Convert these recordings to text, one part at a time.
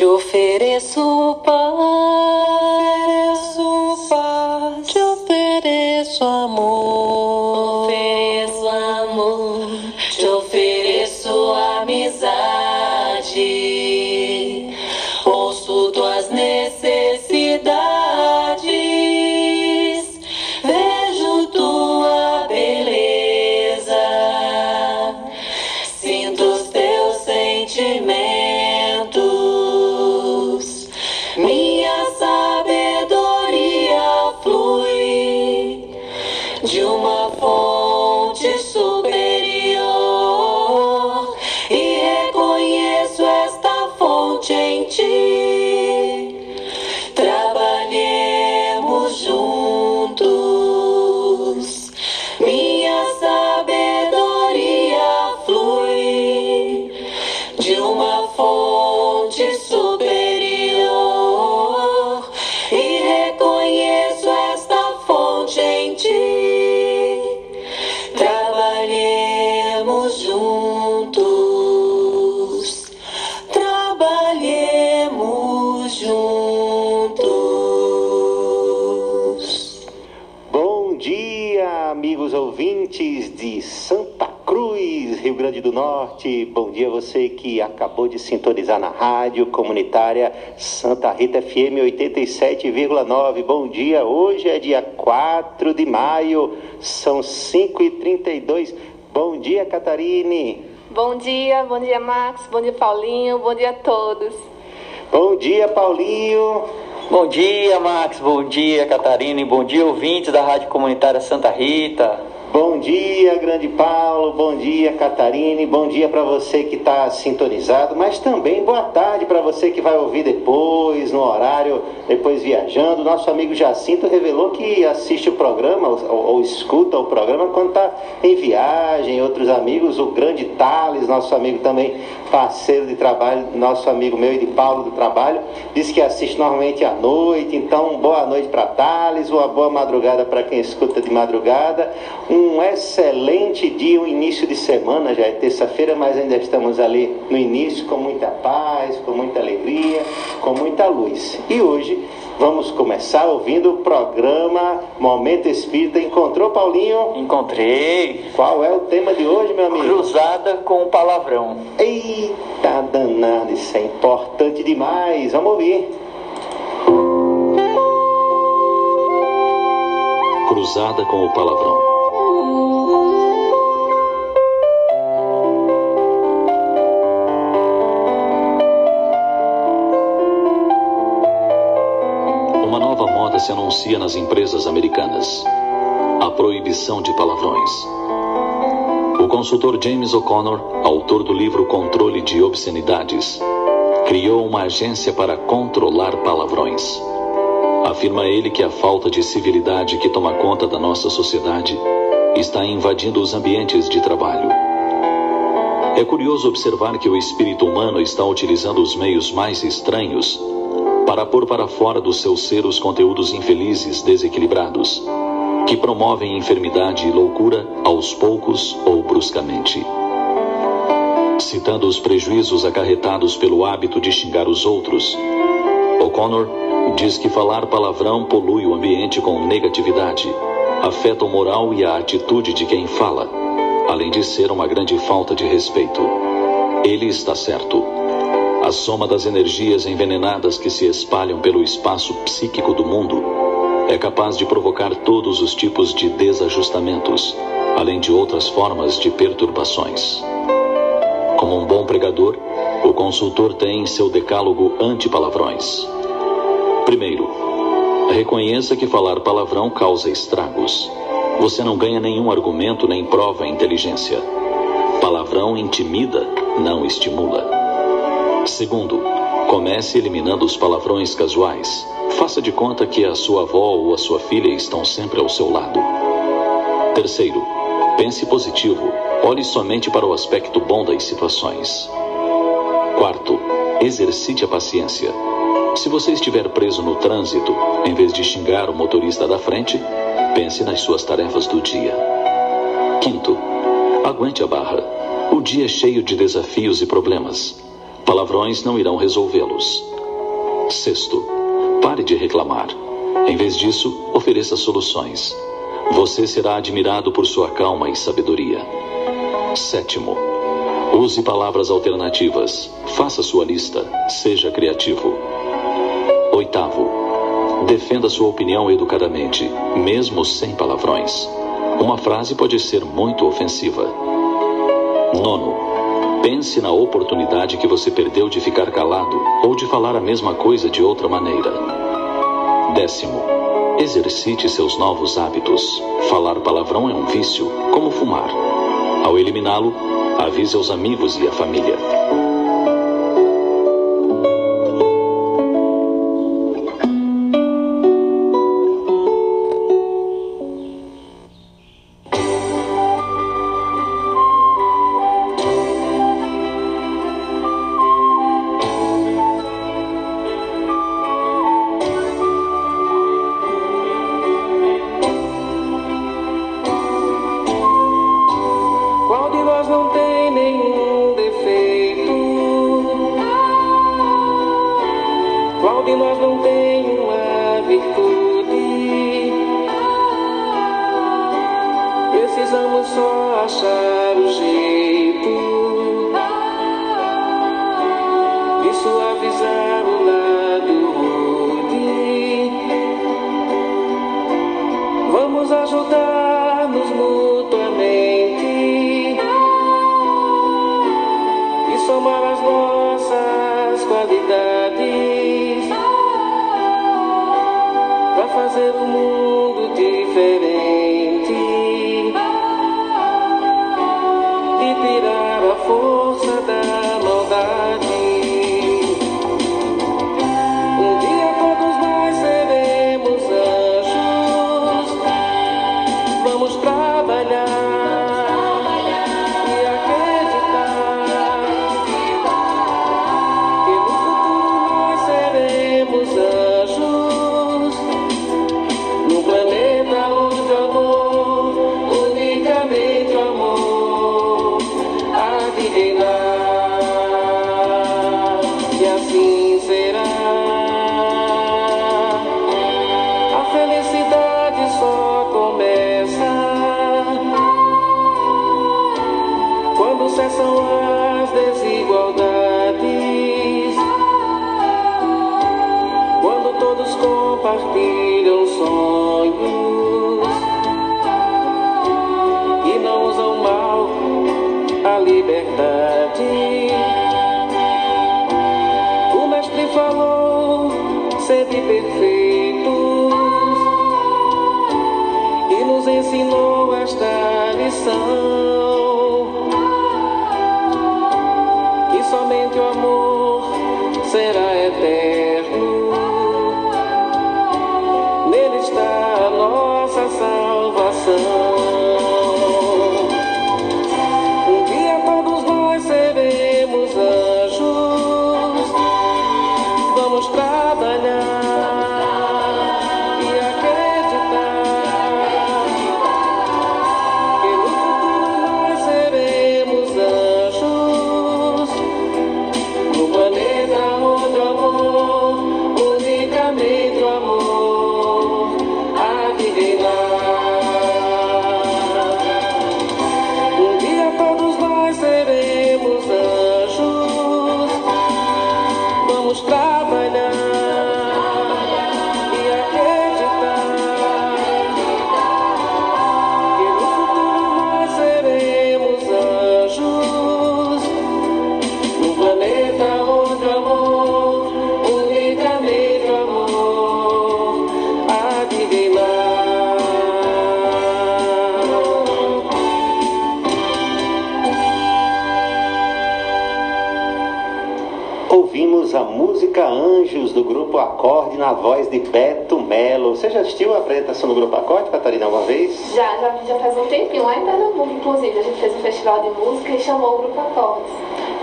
Te ofereço paz, Bom dia você que acabou de sintonizar na rádio comunitária Santa Rita FM 87,9. Bom dia, hoje é dia 4 de maio, são 5h32. Bom dia, Catarine. Bom dia, bom dia, Max, bom dia, Paulinho, bom dia a todos. Bom dia, Paulinho. Bom dia, Max. Bom dia, Catarina. E bom dia, ouvintes da Rádio Comunitária Santa Rita. Bom dia, grande Paulo. Bom dia, Catarine. Bom dia para você que está sintonizado, mas também boa tarde para você que vai ouvir depois, no horário, depois viajando. Nosso amigo Jacinto revelou que assiste o programa ou, ou escuta o programa quando está em viagem. Outros amigos, o grande Thales, nosso amigo também, parceiro de trabalho, nosso amigo meu e de Paulo do trabalho, disse que assiste normalmente à noite. Então, boa noite para Thales, uma boa madrugada para quem escuta de madrugada. Um excelente dia, um início de semana, já é terça-feira, mas ainda estamos ali no início com muita paz, com muita alegria, com muita luz. E hoje vamos começar ouvindo o programa Momento Espírita. Encontrou, Paulinho? Encontrei. Qual é o tema de hoje, meu amigo? Cruzada com o palavrão. Eita danado, isso é importante demais. Vamos ouvir. Cruzada com o palavrão. Se anuncia nas empresas americanas: a proibição de palavrões. O consultor James O'Connor, autor do livro Controle de Obscenidades, criou uma agência para controlar palavrões. Afirma ele que a falta de civilidade que toma conta da nossa sociedade está invadindo os ambientes de trabalho. É curioso observar que o espírito humano está utilizando os meios mais estranhos para pôr para fora do seu ser os conteúdos infelizes, desequilibrados, que promovem enfermidade e loucura aos poucos ou bruscamente. Citando os prejuízos acarretados pelo hábito de xingar os outros, O'Connor diz que falar palavrão polui o ambiente com negatividade, afeta o moral e a atitude de quem fala, além de ser uma grande falta de respeito. Ele está certo. A soma das energias envenenadas que se espalham pelo espaço psíquico do mundo é capaz de provocar todos os tipos de desajustamentos, além de outras formas de perturbações. Como um bom pregador, o consultor tem seu decálogo anti-palavrões. Primeiro, reconheça que falar palavrão causa estragos. Você não ganha nenhum argumento nem prova inteligência. Palavrão intimida, não estimula. Segundo, comece eliminando os palavrões casuais. Faça de conta que a sua avó ou a sua filha estão sempre ao seu lado. Terceiro, pense positivo. Olhe somente para o aspecto bom das situações. Quarto, exercite a paciência. Se você estiver preso no trânsito, em vez de xingar o motorista da frente, pense nas suas tarefas do dia. Quinto, aguente a barra. O dia é cheio de desafios e problemas. Palavrões não irão resolvê-los. Sexto, pare de reclamar. Em vez disso, ofereça soluções. Você será admirado por sua calma e sabedoria. Sétimo, use palavras alternativas. Faça sua lista. Seja criativo. Oitavo, defenda sua opinião educadamente, mesmo sem palavrões. Uma frase pode ser muito ofensiva. Nono, pense na oportunidade que você perdeu de ficar calado ou de falar a mesma coisa de outra maneira. Décimo, exercite seus novos hábitos. Falar palavrão é um vício, como fumar. Ao eliminá-lo, avise aos amigos e à família. Precisamos só achar o jeito soul. Voz de Beto Melo. Você já assistiu a apresentação do grupo Acorde, Catarina, alguma vez? Já, já, já faz um tempinho, lá em Pernambuco, inclusive. A gente fez um festival de música e chamou o grupo Acordes.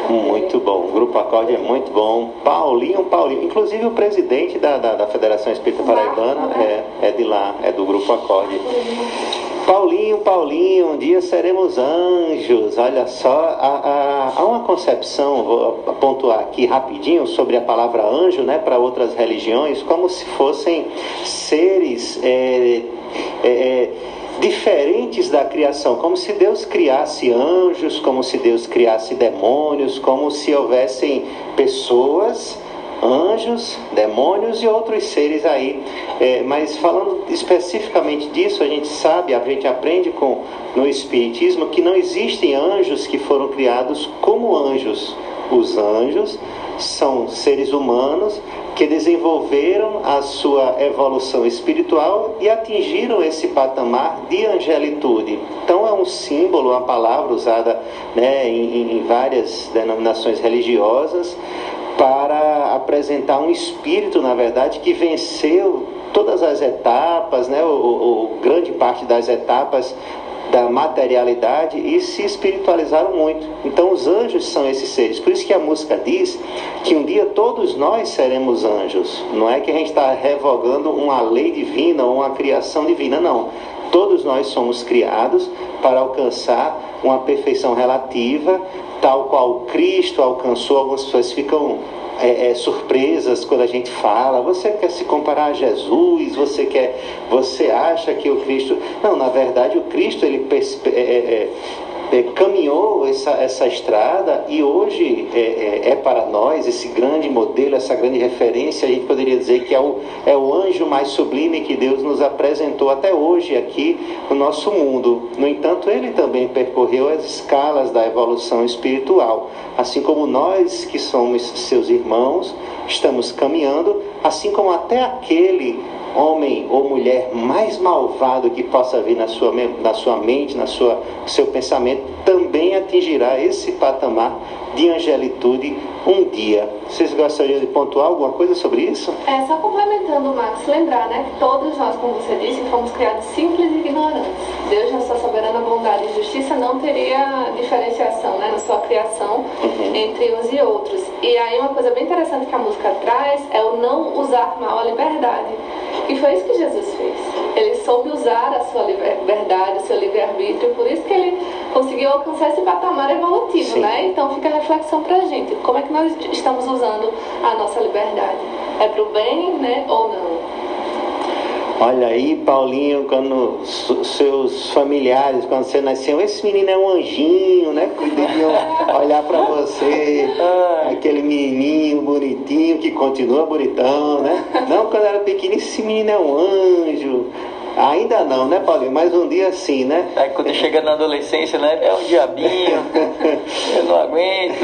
Muito bom. O grupo Acorde é muito bom. Paulinho, Paulinho. Inclusive o presidente da, da, da Federação Espírita Paraibana né? é, é de lá, é do grupo Acorde. Paulinho, Paulinho, um dia seremos anjos. Olha só, há, há, há uma concepção, vou pontuar aqui rapidinho sobre a palavra anjo, né, para outras religiões, como se fossem seres é, é, é, diferentes da criação, como se Deus criasse anjos, como se Deus criasse demônios, como se houvessem pessoas anjos, demônios e outros seres aí. É, mas falando especificamente disso, a gente sabe, a gente aprende com no Espiritismo que não existem anjos que foram criados como anjos. Os anjos são seres humanos que desenvolveram a sua evolução espiritual e atingiram esse patamar de angelitude. Então é um símbolo, uma palavra usada né, em, em várias denominações religiosas para apresentar um espírito, na verdade, que venceu todas as etapas, né, ou, grande parte das etapas da materialidade e se espiritualizaram muito. Então os anjos são esses seres. Por isso que a música diz que um dia todos nós seremos anjos. Não é que a gente está revogando uma lei divina ou uma criação divina, não. Todos nós somos criados para alcançar uma perfeição relativa, tal qual Cristo alcançou. Algumas pessoas ficam é, é, surpresas quando a gente fala. Você quer se comparar a Jesus? Você quer? Você acha que o Cristo? Não, na verdade o Cristo ele é, é, caminhou essa, essa estrada e hoje é, é, é, para nós esse grande modelo, essa grande referência. A gente poderia dizer que é o, é o anjo mais sublime que Deus nos apresentou até hoje aqui no nosso mundo. No entanto, ele também percorreu as escalas da evolução espiritual, assim como nós que somos seus irmãos estamos caminhando, assim como até aquele homem ou mulher mais malvado que possa vir na sua, na sua mente, na sua seu pensamento, também atingirá esse patamar de angelitude um dia. Vocês gostariam de pontuar alguma coisa sobre isso? É, só complementando, Max, lembrar né, que todos nós, como você disse, fomos criados simples e ignorantes. Deus, na sua soberana bondade e justiça, não teria diferenciação né, na sua criação uhum. entre uns e outros. E aí, uma coisa bem interessante que a música traz é o não usar mal a liberdade. E foi isso que Jesus fez. Ele soube usar a sua liberdade, o seu livre-arbítrio, por isso que ele conseguiu alcançar esse patamar evolutivo, Sim. né? Então fica a reflexão pra gente. Como é que nós estamos usando a nossa liberdade? É pro bem, né? Ou não? Olha aí, Paulinho, quando seus familiares, quando você nasceu, esse menino é um anjinho, né? Deviam olhar para você, aquele menininho bonitinho que continua bonitão, né? Não, quando era pequeno, esse menino é um anjo. Ainda não, né, Paulinho? Mas um dia sim, né? Aí quando chega na adolescência, né? É um diabinho, eu não aguento.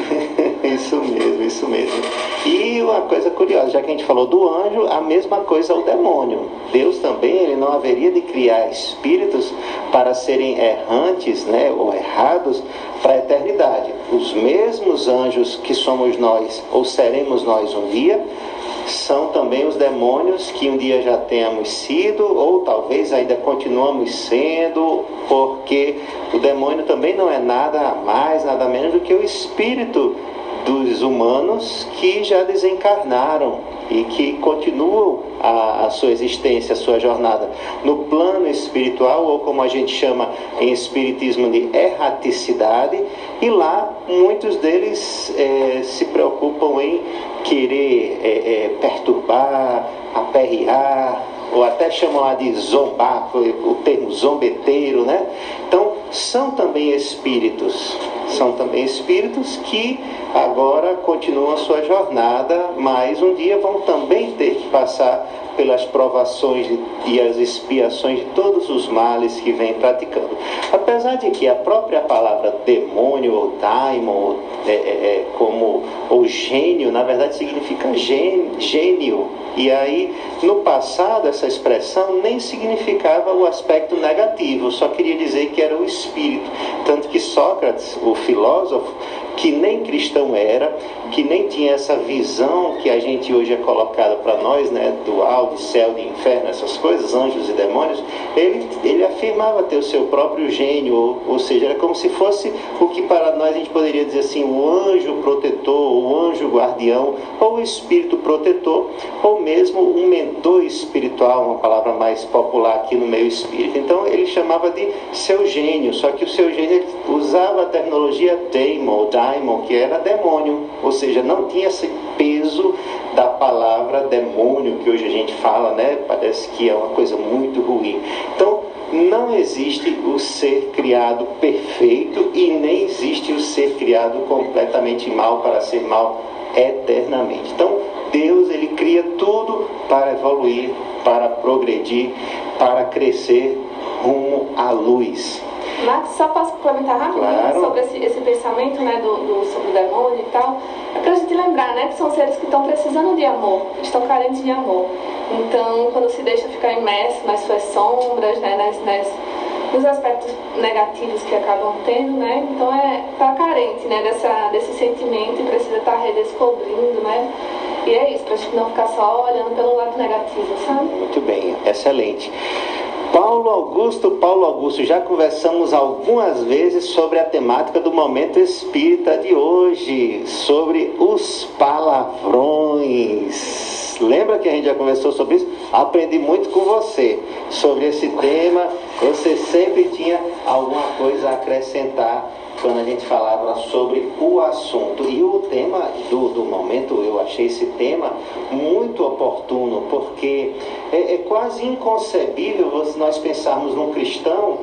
isso mesmo, isso mesmo. E uma coisa curiosa, já que a gente falou do anjo, a mesma coisa o demônio. Deus também, ele não haveria de criar espíritos para serem errantes, né, ou errados para a eternidade. Os mesmos anjos que somos nós, ou seremos nós um dia, são também os demônios que um dia já tenhamos sido, ou talvez ainda continuamos sendo, porque o demônio também não é nada mais, nada menos do que o espírito dos humanos que já desencarnaram e que continuam a, a, sua existência, a sua jornada no plano espiritual, ou como a gente chama em espiritismo de erraticidade, e lá muitos deles é, se preocupam em querer é, é, perturbar, aperrear, ou até chamam lá de zombar, o termo zombeteiro, né? Então, são também espíritos, são também espíritos que agora continuam a sua jornada, mas um dia vão também ter que passar pelas provações e as expiações de todos os males que vem praticando. Apesar de que a própria palavra demônio ou daimon, é, é, é, como gênio, na verdade significa gênio. E aí, no passado, essa expressão nem significava o aspecto negativo, só queria dizer que era o espírito. Tanto que Sócrates, o filósofo, que nem cristão era, que nem tinha essa visão que a gente hoje é colocada para nós, né, dual de céu, de inferno, essas coisas, anjos e demônios, ele, ele afirmava ter o seu próprio gênio, ou, ou seja, era como se fosse o que para nós a gente poderia dizer assim, o anjo protetor, o anjo guardião, ou o espírito protetor, ou mesmo um mentor espiritual, uma palavra mais popular aqui no meio espírito. Então ele chamava de seu gênio, só que o seu gênio usava a terminologia daimon, daimon, que era demônio, ou seja, não tinha esse peso da palavra demônio que hoje a gente fala, né? Parece que é uma coisa muito ruim. Então, não existe o ser criado perfeito e nem existe o ser criado completamente mal para ser mal eternamente. Então, Deus ele cria tudo para evoluir, para progredir, para crescer rumo à luz. Max, só posso complementar rapidinho Claro. sobre esse, esse pensamento né, do, do- sobre o demônio e tal. É pra gente lembrar né, que são seres que estão precisando de amor, estão carentes de amor. Então, quando se deixa ficar imerso nas suas sombras, né, nas, nas, nos aspectos negativos que acabam tendo, né, então é tá carente né, dessa, desse sentimento e precisa estar redescobrindo, né? E é isso, pra gente não ficar só olhando pelo lado negativo, sabe? Muito bem, excelente. Paulo Augusto, Paulo Augusto, já conversamos algumas vezes sobre a temática do momento espírita de hoje, sobre os palavrões. Lembra que a gente já conversou sobre isso? Aprendi muito com você sobre esse tema. Você sempre tinha alguma coisa a acrescentar quando a gente falava sobre o assunto. E o tema do, do momento, eu achei esse tema muito oportuno, porque é, é quase inconcebível nós pensarmos num cristão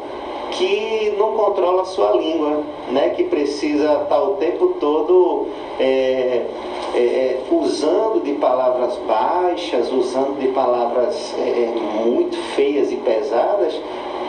que não controla a sua língua, né? que precisa estar o tempo todo é, é, é, usando de palavras baixas, usando de palavras é, é, muito feias e pesadas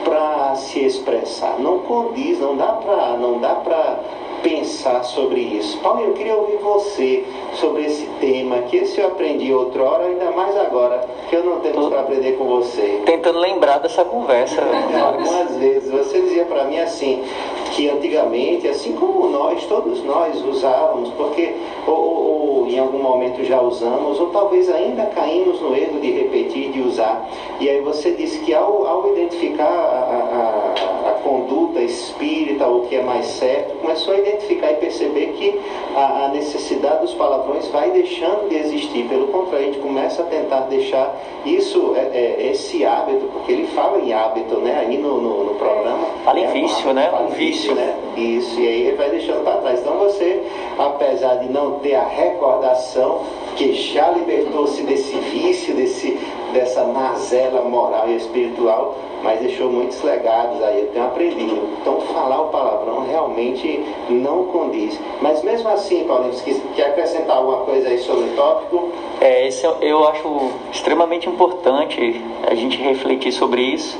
para se expressar. Não condiz, não dá para pensar sobre isso. Paulo, eu queria ouvir você sobre esse tema, que esse eu aprendi outrora, ainda mais agora, que eu não tenho para aprender com você. Tentando lembrar dessa conversa. Algumas vezes você dizia para mim assim, que antigamente, assim como nós, todos nós usávamos, porque ou, ou- ou em algum momento já usamos, ou talvez ainda caímos no erro de repetir, de usar. E aí você disse que ao, ao identificar a, a- a conduta espírita, o que é mais certo, começou a identificar e perceber que a, a necessidade dos palavrões vai deixando de existir. Pelo contrário, a gente começa a tentar deixar isso, é, é, esse hábito, porque ele fala em hábito, né? Aí no, no, no programa. Fala em É vício, né? fala Um vício. né? Isso, e aí ele vai deixando para trás. Então você, apesar de não ter a recordação que já libertou-se desse vício, desse, dessa mazela moral e espiritual, mas deixou muitos legados aí, eu tenho aprendido. Então falar o palavrão realmente não condiz. Mas mesmo assim, Paulinho, quis- quer acrescentar alguma coisa aí sobre o tópico? É, esse eu acho extremamente importante a gente refletir sobre isso,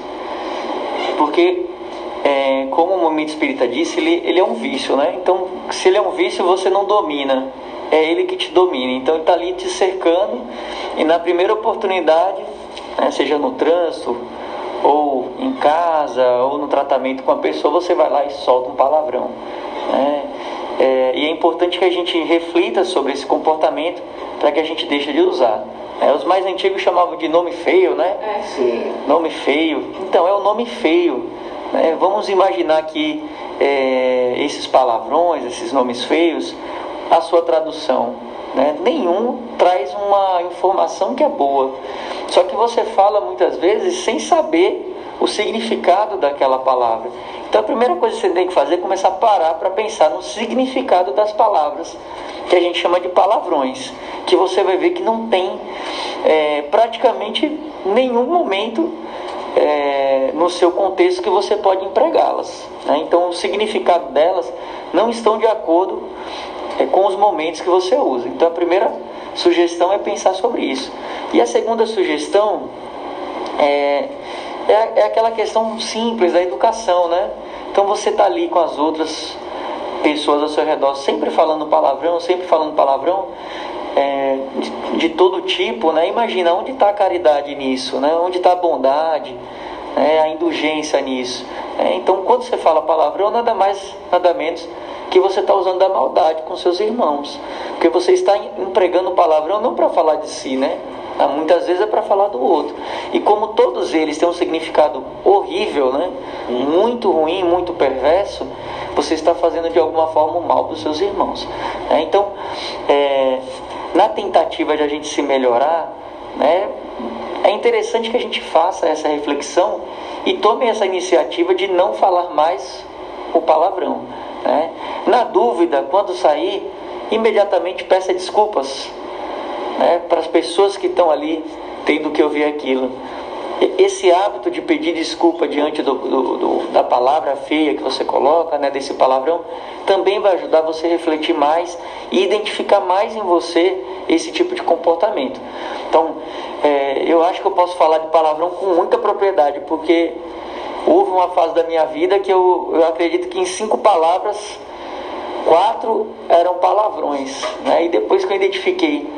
porque, é, como o Momento Espírita disse, ele, ele é um vício, né? Então, se ele é um vício, você não domina, é ele que te domina. Então, ele está ali te cercando e na primeira oportunidade, né, seja no trânsito, ou em casa, ou no tratamento com a pessoa, você vai lá e solta um palavrão. né? É, e é importante que a gente reflita sobre esse comportamento para que a gente deixe de usar. É, os mais antigos chamavam de nome feio, né? É. Sim. Nome feio. Então, é o nome feio. né? Vamos imaginar que é, esses palavrões, esses nomes feios, a sua tradução. Né? Nenhum traz uma informação que é boa. Só que você fala muitas vezes sem saber o significado daquela palavra. Então a primeira coisa que você tem que fazer é começar a parar para pensar no significado das palavras, que a gente chama de palavrões, que você vai ver que não tem é, praticamente nenhum momento é, no seu contexto que você pode empregá-las. né? Então o significado delas não estão de acordo é, com os momentos que você usa. Então a primeira sugestão é pensar sobre isso. E a segunda sugestão é, é, é aquela questão simples da educação, né? Então você está ali com as outras pessoas ao seu redor, sempre falando palavrão, sempre falando palavrão, é, de, de todo tipo, né? Imagina onde está a caridade nisso, né? Onde está a bondade, né? a indulgência nisso. né? Então, quando você fala palavrão, nada mais, nada menos que você está usando da maldade com seus irmãos. Porque você está empregando palavrão não para falar de si, né? Ah, muitas vezes é para falar do outro. E como todos eles têm um significado horrível, né? muito ruim, muito perverso, você está fazendo de alguma forma o mal para os seus irmãos. Né? Então, é, na tentativa de a gente se melhorar, né, é interessante que a gente faça essa reflexão e tome essa iniciativa de não falar mais o palavrão. Né? Na dúvida, quando sair, imediatamente peça desculpas né, para as pessoas que estão ali tendo que ouvir aquilo. Esse hábito de pedir desculpa diante do, do, do, da palavra feia que você coloca, né, desse palavrão, também vai ajudar você a refletir mais e identificar mais em você esse tipo de comportamento. Então, é, eu acho que eu posso falar de palavrão com muita propriedade, porque houve uma fase da minha vida que eu, eu acredito que em cinco palavras, quatro eram palavrões. Né? E depois que eu identifiquei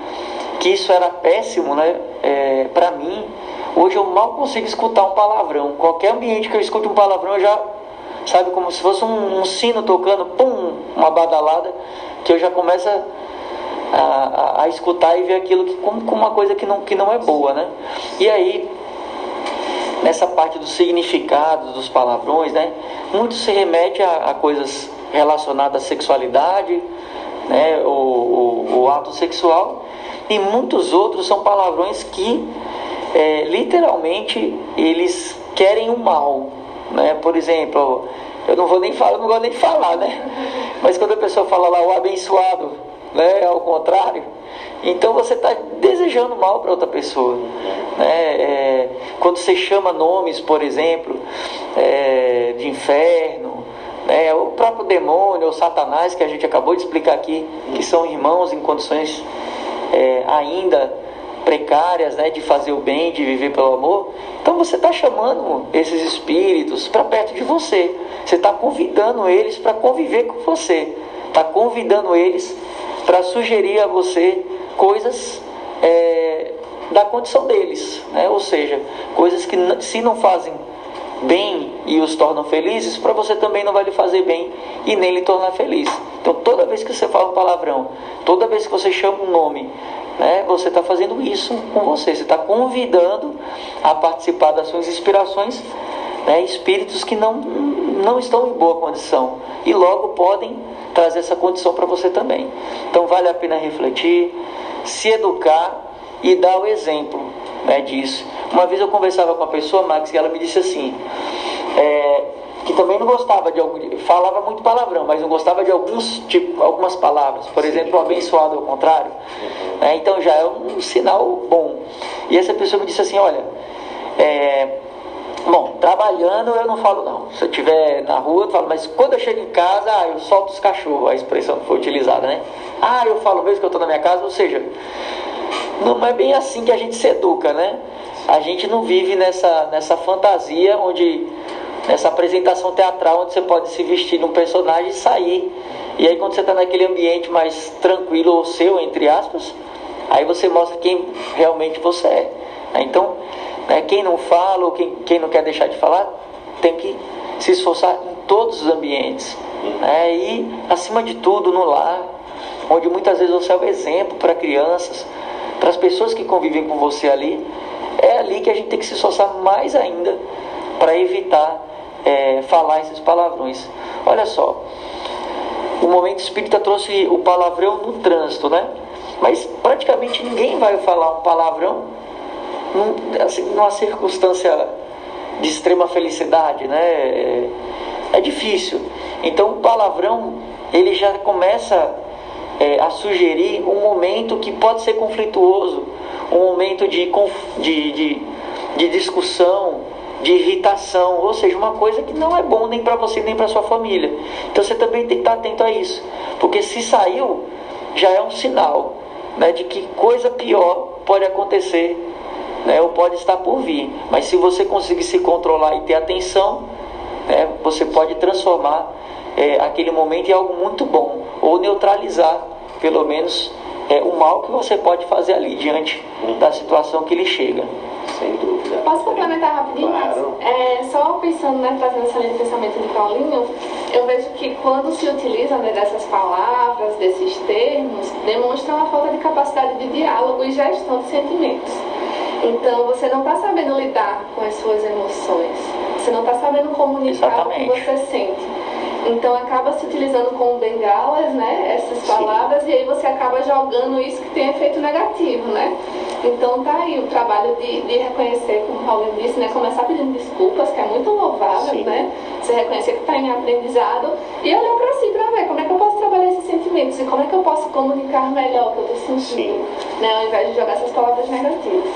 que isso era péssimo né, é, para mim, hoje eu mal consigo escutar um palavrão. Qualquer ambiente que eu escute um palavrão, eu já, sabe, como se fosse um, um sino tocando, pum, uma badalada, que eu já começo a, a, a escutar e ver aquilo que, como, como uma coisa que não, que não é boa, né? E aí, nessa parte do significado dos palavrões, né? Muito se remete a, a coisas relacionadas à sexualidade, né? O, o, o, ato sexual e muitos outros são palavrões que é, literalmente eles querem o mal, né? Por exemplo, eu não vou nem falar, não gosto nem falar, né? Mas quando a pessoa fala lá o abençoado, né? Ao contrário, então você está desejando mal para outra pessoa. Né? É, quando você chama nomes, por exemplo, é, de inferno, né? o próprio demônio ou Satanás, que a gente acabou de explicar aqui, que são irmãos em condições é, ainda precárias né, de fazer o bem, de viver pelo amor. Então você está chamando esses espíritos para perto de você. Você está convidando eles para conviver com você. Está convidando eles para sugerir a você coisas é, da condição deles, né? ou seja, coisas que se não fazem bem e os tornam felizes, para você também não vai lhe fazer bem e nem lhe tornar feliz. Então, toda vez que você fala um palavrão, toda vez que você chama um nome, né, você está fazendo isso com você. Você está convidando a participar das suas inspirações né, espíritos que não, não estão em boa condição e logo podem trazer essa condição para você também. Então, vale a pena refletir se educar e dar o exemplo né, disso. Uma vez eu conversava com uma pessoa, Max, e ela me disse assim, é, que também não gostava de algum, falava muito palavrão, mas não gostava de alguns tipo, algumas palavras, por exemplo, abençoado ao contrário. Né, então já é um sinal bom. E essa pessoa me disse assim, olha, é, Bom, trabalhando eu não falo não. Se eu estiver na rua, eu falo, mas quando eu chego em casa, ah, eu solto os cachorros, a expressão que foi utilizada, né? Ah, eu falo mesmo que eu estou na minha casa, ou seja, não é bem assim que a gente se educa, né? A gente não vive nessa, nessa fantasia onde, nessa apresentação teatral, onde você pode se vestir num personagem e sair. E aí quando você está naquele ambiente mais tranquilo ou seu, entre aspas, aí você mostra quem realmente você é. Então, né? Quem não fala ou quem, quem não quer deixar de falar tem que se esforçar em todos os ambientes. Né? E, acima de tudo, no lar, onde muitas vezes você é o exemplo para crianças, para as pessoas que convivem com você ali. É ali que a gente tem que se esforçar mais ainda para evitar é, falar esses palavrões. Olha só, o momento espírita trouxe o palavrão no trânsito, né? Mas praticamente ninguém vai falar um palavrão num, assim, numa circunstância de extrema felicidade, né? É, é difícil. Então o palavrão ele já começa é, a sugerir um momento que pode ser conflituoso, um momento de, de, de, de discussão, de irritação, ou seja, uma coisa que não é bom nem para você nem para sua família. Então você também tem que estar atento a isso, porque se saiu já é um sinal né, de que coisa pior pode acontecer né, ou pode estar por vir. Mas se você conseguir se controlar e ter atenção, né, você pode transformar é, aquele momento em algo muito bom, ou neutralizar, pelo menos, é, o mal que você pode fazer ali diante da situação que lhe chega. Sem dúvida. Posso complementar rapidinho? Claro. É, só pensando, né, trazendo essa linha de pensamento de Paulinho, eu vejo que quando se utiliza né, dessas palavras, desses termos, demonstra uma falta de capacidade de diálogo e gestão de sentimentos. Então, você não está sabendo lidar com as suas emoções. Você não está sabendo comunicar Exatamente. o que você sente. Então, acaba se utilizando como bengalas, né? Essas Sim. palavras, e aí você acaba jogando isso que tem efeito negativo, né? Então, tá aí o trabalho de, de reconhecer, como o Paulinho disse, né? Começar pedindo desculpas, que é muito louvável, Sim. né? Você reconhecer que está em aprendizado e olhar para si para ver como é que eu posso trabalhar esses sentimentos e como é que eu posso comunicar melhor o que eu estou sentindo, Sim. né? Ao invés de jogar essas palavras negativas.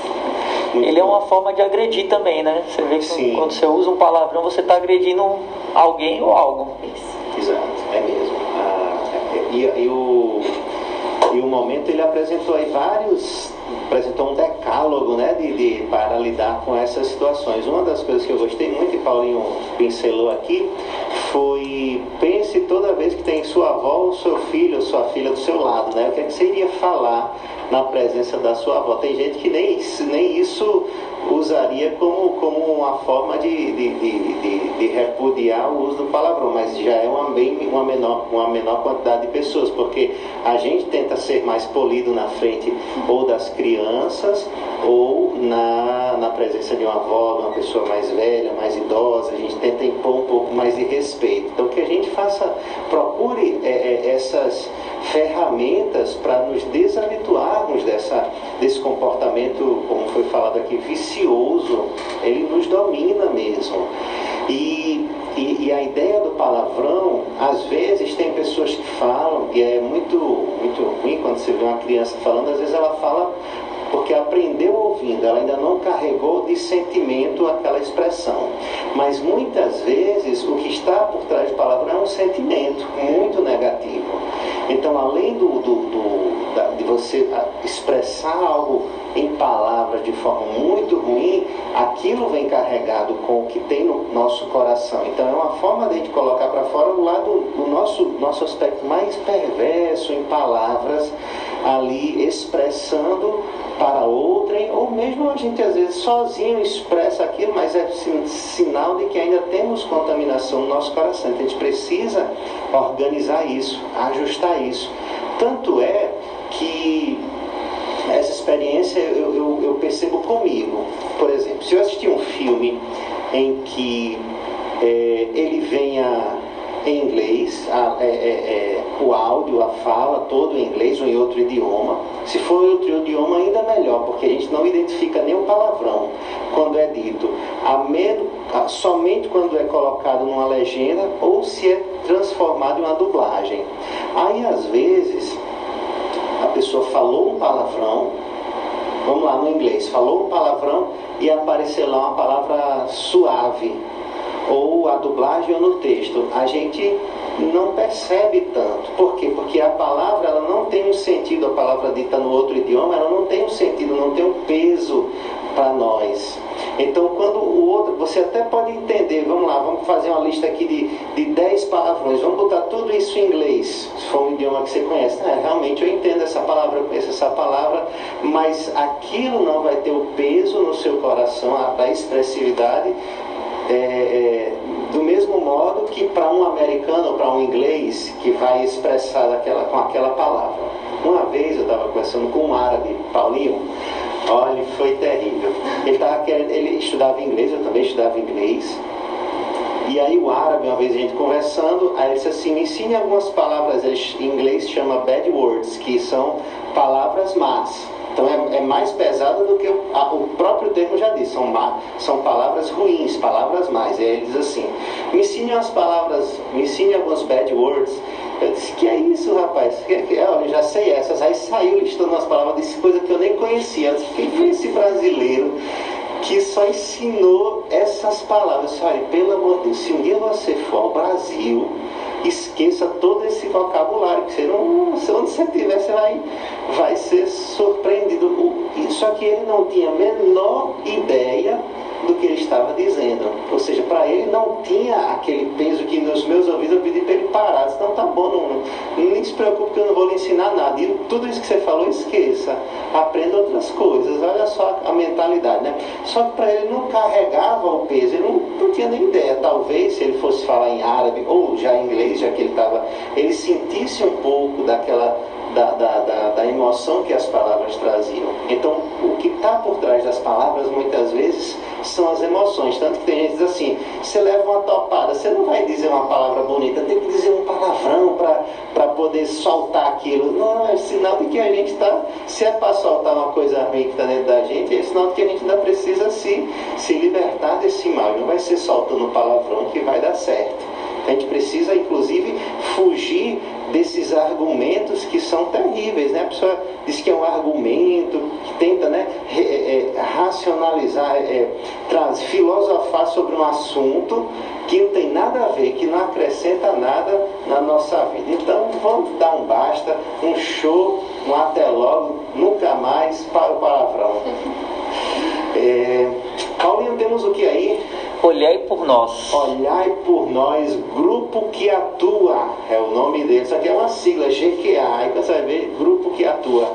Ele é uma forma de agredir também, né? Você vê que Sim. quando você usa um palavrão, você está agredindo alguém ou algo. Exato, é mesmo. Ah, e, e o, e o momento ele apresentou aí vários, apresentou um decálogo né, de, de- para lidar com essas situações. Uma das coisas que eu gostei muito e Paulinho pincelou aqui foi pense toda vez que tem sua avó ou seu filho ou sua filha do seu lado, né? O que, é que você iria falar na presença da sua avó? Tem gente que nem nem isso usaria como, como uma forma de, de, de, de, repudiar o uso do palavrão, mas já é uma, bem, uma, menor, uma menor quantidade de pessoas, porque a gente tenta ser mais polido na frente ou das crianças ou na, na presença de uma avó, de uma pessoa mais velha, mais idosa, a gente tenta impor um pouco mais de respeito. Então que a gente faça, procure é, é, essas ferramentas para nos desabituarmos dessa, desse comportamento, como foi falado aqui, vicioso, ele nos domina mesmo. E, e, e a ideia do palavrão, às vezes tem pessoas que falam, e é muito, muito ruim quando você vê uma criança falando, às vezes ela fala porque aprendeu ouvindo, ela ainda não carregou de sentimento aquela expressão. Mas muitas vezes o que está por trás do palavrão é um sentimento muito negativo. Então, além do, do- do- da- de você ah, expressar algo em palavras de forma muito ruim, aquilo vem carregado com o que tem no nosso coração. Então, é uma forma de a gente colocar para fora o lado do nosso, nosso aspecto mais perverso em palavras, ali expressando para outrem, ou mesmo a gente às vezes sozinho expressa aquilo, mas é sin- sinal de que ainda temos contaminação no nosso coração. Então a gente precisa organizar isso, ajustar isso. Tanto é que essa experiência eu, eu, eu percebo comigo. Por exemplo, se eu assistir um filme em que é, ele venha em inglês, a- é, é, é, o áudio, a fala, todo em inglês ou em outro idioma. Se for em outro idioma, ainda melhor, porque a gente não identifica o palavrão quando é dito, a menos, a- somente quando é colocado numa legenda ou se é transformado em uma dublagem. Aí, às vezes, a pessoa falou um palavrão, vamos lá no inglês, falou um palavrão e apareceu lá uma palavra suave, ou a dublagem ou no texto. A gente não percebe tanto. Por quê? Porque a palavra ela não tem um sentido, a palavra dita no outro idioma, ela não tem um sentido, não tem um peso para nós. Então, quando o outro, você até pode entender, vamos lá, vamos fazer uma lista aqui de, de 10 palavrões, vamos botar tudo isso em inglês, se for um idioma que você conhece. É, realmente eu entendo essa palavra, eu conheço essa palavra, mas aquilo não vai ter o peso no seu coração, a, a expressividade, é, é, do mesmo modo que para um americano para um inglês que vai expressar daquela, com aquela palavra. Uma vez eu estava conversando com um árabe, Paulinho, olha, foi terrível. Ele, tava querendo, ele estudava inglês, eu também estudava inglês. E aí o árabe, uma vez a gente conversando, aí ele disse assim, me ensine algumas palavras, em inglês chama bad words, que são palavras más. Então é, é mais pesado do que o, a- o próprio termo já diz, são, má, são palavras ruins, palavras más. E aí ele diz assim, me ensine umas palavras, me ensine alguns bad words. Eu disse, que é isso, rapaz? Que, que, olha, eu já sei essas. Aí saiu listando umas palavras, disse coisa que eu nem conhecia. Eu disse, quem foi esse brasileiro que só ensinou essas palavras? Olha, pelo amor de Deus, se um dia você for ao Brasil, esqueça todo esse vocabulário, que você não, onde você estiver, você vai, vai ser surpreendido. Só que ele não tinha a menor ideia do que ele estava dizendo. Ou seja, para ele não tinha aquele peso que nos meus ouvidos eu pedi para ele parar. Disse, Não, tá bom, não, nem se preocupe que eu não vou lhe ensinar nada. E tudo isso que você falou, esqueça. Aprenda outras coisas. Olha só a mentalidade, né? Só que para ele não carregava o peso, ele não, não tinha nem ideia. Talvez se ele fosse falar em árabe ou já em inglês, já que ele estava, ele sentisse um pouco daquela da, da, da, da, emoção que as palavras traziam. Então, o que está por trás das palavras muitas vezes são as emoções. Tanto que tem gente diz assim: você leva uma topada, você não vai dizer uma palavra bonita, tem que dizer um palavrão para poder soltar aquilo. Não, é sinal de que a gente está, se é para soltar uma coisa ruim que está dentro da gente, é sinal de que a gente ainda precisa se, se libertar desse mal. Não vai ser soltando palavrão que vai dar certo. A gente precisa, inclusive, fugir desses argumentos que são terríveis. Né? A pessoa diz que é um argumento, que tenta né, é, racionalizar, é, traz, filosofar sobre um assunto que não tem nada a ver, que não acrescenta nada na nossa vida. Então vamos dar um basta, um show, um até logo, nunca mais para o palavrão. É, Paulinho, temos o que aí? Olhai por nós. Olhai por nós, grupo que atua, é o nome dele. Isso aqui é uma sigla, GQA. Aí você vai ver, grupo que atua.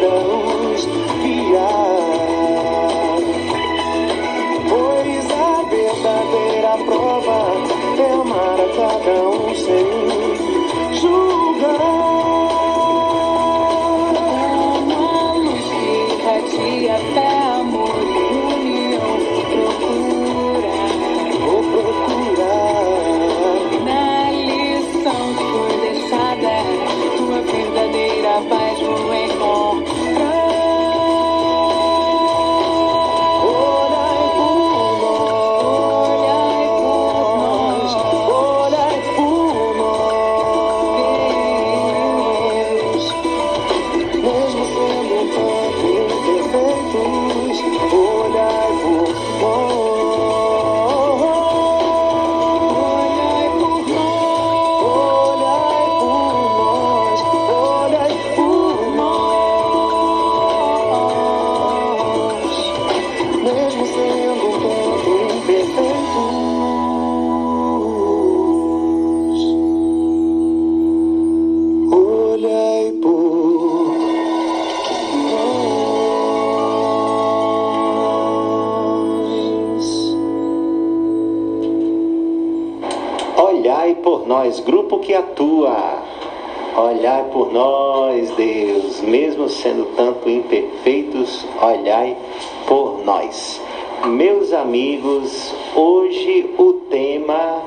Sua vida os amigos, hoje o tema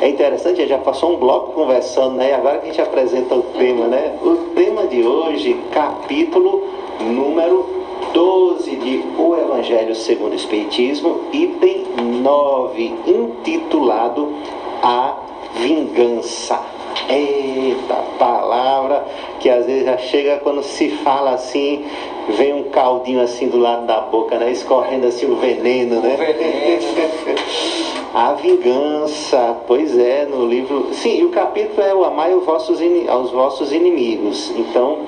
É interessante, já passou um bloco conversando, né? Agora que a gente apresenta o tema, né? O tema de hoje, capítulo número 12 de O Evangelho segundo o Espiritismo, item 9, intitulado A Vingança. Eita palavra que às vezes já chega quando se fala assim, vem um caldinho assim do lado da boca, né? Escorrendo assim o veneno, né? A vingança, pois é, no livro. Sim, e o capítulo é o Amai aos vossos, ini- aos vossos inimigos. Então,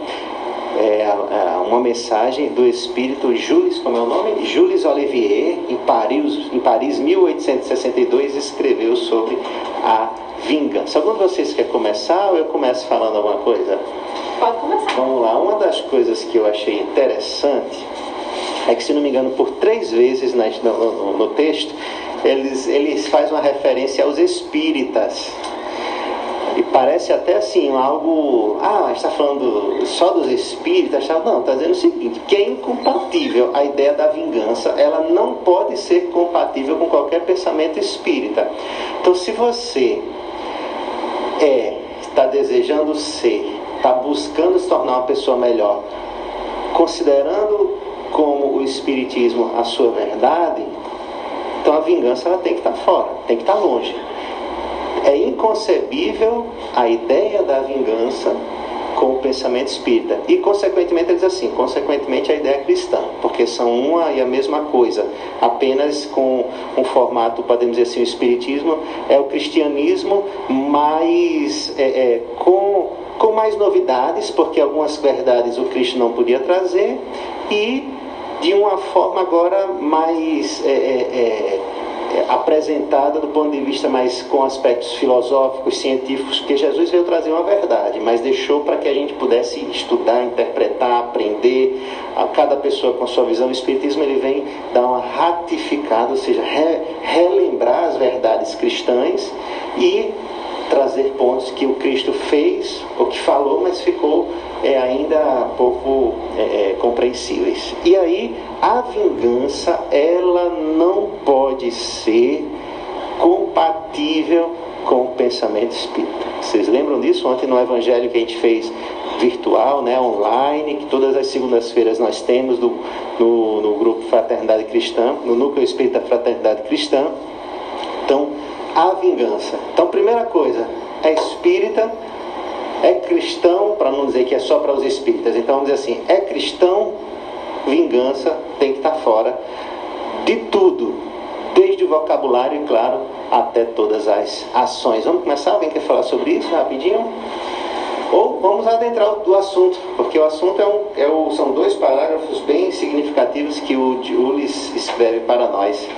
é a- a- uma mensagem do espírito Jules, como é o nome? Jules Olivier, em Paris, em Paris 1862, escreveu sobre a vingança. Algum de vocês quer começar ou eu começo falando alguma coisa? Pode começar. Vamos lá, uma das coisas que eu achei interessante é que, se não me engano, por três vezes no, no- no texto, eles, eles fazem uma referência aos espíritas. E parece até assim, algo. Ah, está falando só dos espíritas? Tá? Não, está dizendo o seguinte: que é incompatível a ideia da vingança, ela não pode ser compatível com qualquer pensamento espírita. Então, se você é, está desejando ser, está buscando se tornar uma pessoa melhor, considerando como o Espiritismo a sua verdade, então a vingança ela tem que estar fora, tem que estar longe. É inconcebível a ideia da vingança com o pensamento espírita. E, consequentemente, ele diz assim: consequentemente, a ideia cristã, porque são uma e a mesma coisa, apenas com um formato, podemos dizer assim, o espiritismo é o cristianismo, mas é, é, com, com mais novidades, porque algumas verdades o Cristo não podia trazer, e de uma forma agora mais. é, é, é, é, apresentada do ponto de vista mais com aspectos filosóficos, científicos, porque Jesus veio trazer uma verdade, mas deixou para que a gente pudesse estudar, interpretar, aprender, a cada pessoa com sua visão. O Espiritismo ele vem dar uma ratificada, ou seja, re- relembrar as verdades cristãs e trazer pontos que o Cristo fez, ou que falou, mas ficou é, ainda pouco é, é, compreensíveis. E aí, a vingança, ela não pode ser compatível com o pensamento espírita. Vocês lembram disso? Ontem no evangelho que a gente fez virtual, né, online, que todas as segundas-feiras nós temos do, no, no grupo Fraternidade Cristã, no Núcleo Espírita Fraternidade Cristã. Então, a vingança. Então, primeira coisa, é espírita, é cristão, para não dizer que é só para os espíritas. Então, vamos dizer assim, é cristão, vingança tem que estar fora de tudo, desde o vocabulário, e claro, até todas as ações. Vamos começar? Alguém quer falar sobre isso rapidinho? Ou vamos adentrar do assunto, porque o assunto é um, é o- são dois parágrafos bem significativos que o Jules escreve para nós.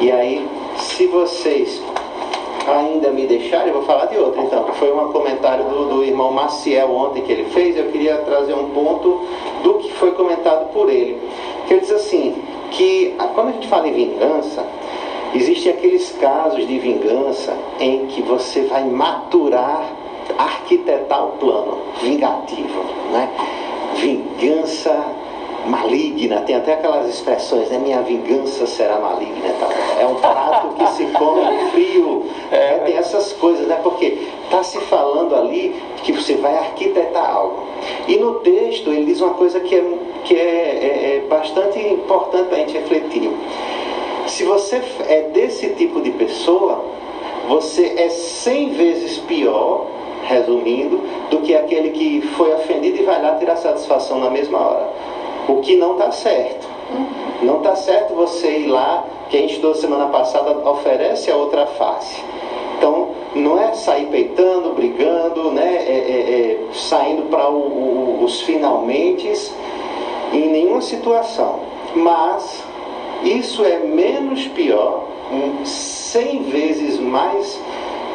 E aí, se vocês ainda me deixarem, eu vou falar de outro então, foi um comentário do, do irmão Maciel ontem que ele fez, eu queria trazer um ponto do que foi comentado por ele. Que ele diz assim, que quando a gente fala em vingança, existem aqueles casos de vingança em que você vai maturar, arquitetar o plano vingativo, né? Vingança maligna, tem até aquelas expressões, né? Minha vingança será maligna tal. É um prato que se come frio. né? Tem essas coisas, né? Porque está se falando ali que você vai arquitetar algo. E no texto ele diz uma coisa que é, que é, é- é bastante importante para a gente refletir. Se você é desse tipo de pessoa, você é cem vezes pior, resumindo, do que aquele que foi ofendido e vai lá tirar satisfação na mesma hora. O que não está certo. Não está certo você ir lá, que a gente estudou semana passada, oferece a outra face. Então, não é sair peitando, brigando, né? é- é- é saindo para os finalmente em nenhuma situação. Mas isso é menos pior, um, 100 vezes mais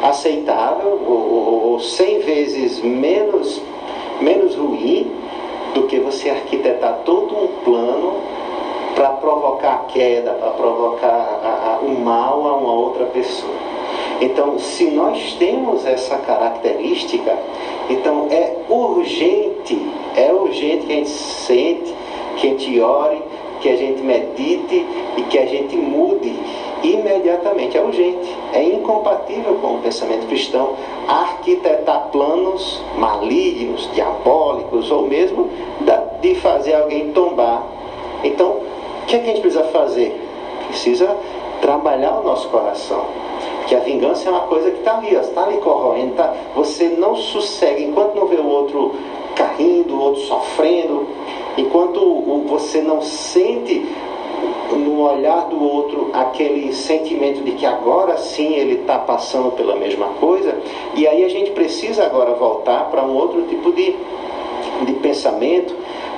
aceitável, ou, ou 100 vezes menos, menos ruim, do que você arquitetar todo um plano para provocar a queda, para provocar a- a- o mal a uma outra pessoa. Então, se nós temos essa característica, então é urgente, é urgente que a gente sente, que a gente ore, que a gente medite e que a gente mude imediatamente, é urgente, é incompatível com o pensamento cristão arquitetar planos malignos, diabólicos ou mesmo de fazer alguém tombar. Então, o que, é que a gente precisa fazer? Precisa trabalhar o nosso coração. Que a vingança é uma coisa que está ali, está ali corroendo. Tá? Você não sossega enquanto não vê o outro caindo, o outro sofrendo, enquanto você não sente no olhar do outro aquele sentimento de que agora sim ele está passando pela mesma coisa, e aí a gente precisa agora voltar para um outro tipo de, de pensamento,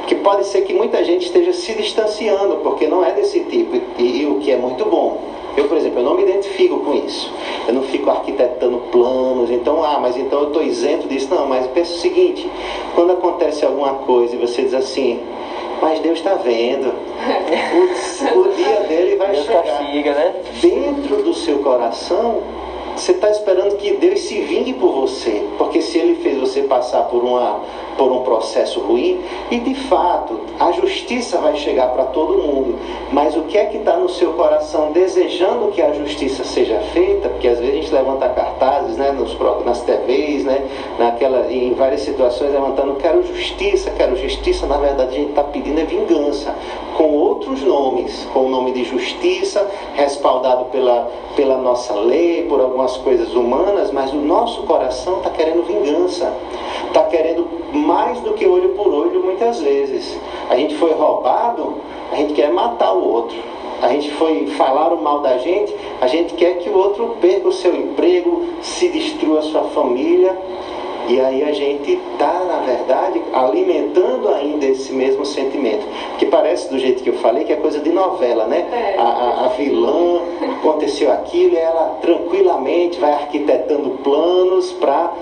que pode ser que muita gente esteja se distanciando, porque não é desse tipo, e, e o que é muito bom. Eu, por exemplo, eu não me identifico com isso. Eu não fico arquitetando planos, então, ah, mas então eu estou isento disso. Não, mas pensa o seguinte: quando acontece alguma coisa e você diz assim, mas Deus está vendo. O, o, dia dele vai Deus chegar. Castiga, né? Dentro do seu coração, você está esperando que Deus se vingue por você. Porque se ele fez você passar por, uma, por um processo ruim, e de fato, a justiça vai chegar para todo mundo. Mas o que é que está no seu coração desejando que a justiça seja feita? Porque às vezes a gente levanta cartazes né, nos, nas TVs, né, naquela, em várias situações, levantando quero justiça, quero justiça. Na verdade, a gente está pedindo é vingança. Com outros nomes, com o nome de justiça, respaldado pela, pela nossa lei, por algumas coisas humanas, mas o nosso coração está querendo vingança. Está querendo mais do que olho por olho muitas vezes. A gente foi roubado, a gente quer matar o outro. A gente foi falar o mal da gente, a gente quer que o outro perca o seu emprego, se destrua a sua família. E aí a gente está, verdade, alimentando ainda esse mesmo sentimento. Que parece, do jeito que eu falei, que é coisa de novela, né? É. A, a, a vilã aconteceu aquilo e ela tranquilamente vai arquitetando planos para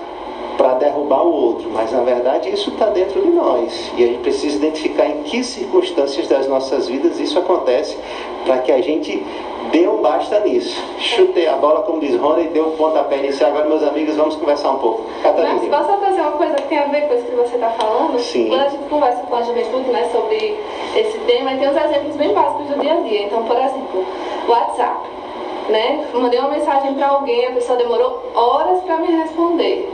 para derrubar o outro, mas na verdade isso está dentro de nós e a gente precisa identificar em que circunstâncias das nossas vidas isso acontece para que a gente dê um basta nisso. Chutei a bola, como diz Rony, deu um pontapé inicial. Agora, meus amigos, vamos conversar um pouco. Mas Catarina. posso só trazer uma coisa que tem a ver com isso que você está falando? Sim. Quando a gente conversa com a juventude né, sobre esse tema, tem uns exemplos bem básicos do dia a dia. Então, por exemplo, WhatsApp. Né? Mandei uma mensagem para alguém, a pessoa demorou horas para me responder.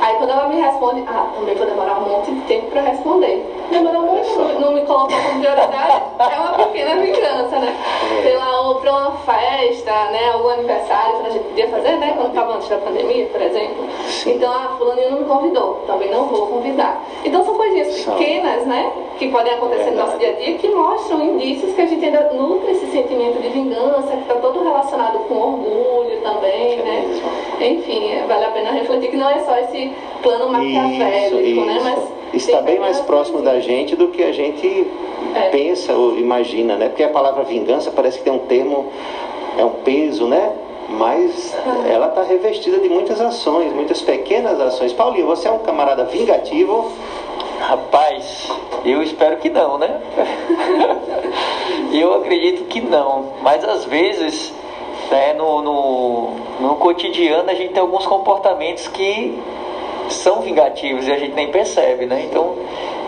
Aí quando ela me responde, ah, também vou demorar um monte de tempo para responder. Demorou muito, não- me colocou como prioridade, é uma pequena vingança, né? Pela outra, uma festa, né? Algum aniversário que a gente podia fazer, né? Quando estava antes da pandemia, por exemplo. Então, a fulaninha não me convidou, também não vou convidar. Então são coisinhas pequenas, né? Que podem acontecer no nosso dia a dia, que mostram indícios que a gente ainda nutre esse sentimento de vingança, que está todo relacionado com orgulho também, É né? Enfim, é, vale a pena refletir que não é só esse plano maquiavélico, Isso, né? isso. Mas Está bem mais próximo da gente do que a gente É. pensa ou imagina, né? Porque a palavra vingança parece que tem um termo, é um peso, né? Mas Ah. ela está revestida de muitas ações, muitas pequenas ações. Paulinho, você é um camarada vingativo? Rapaz, eu espero que não, né? eu acredito que não, mas às vezes né, no, no, no cotidiano a gente tem alguns comportamentos que são vingativos e a gente nem percebe, né? Então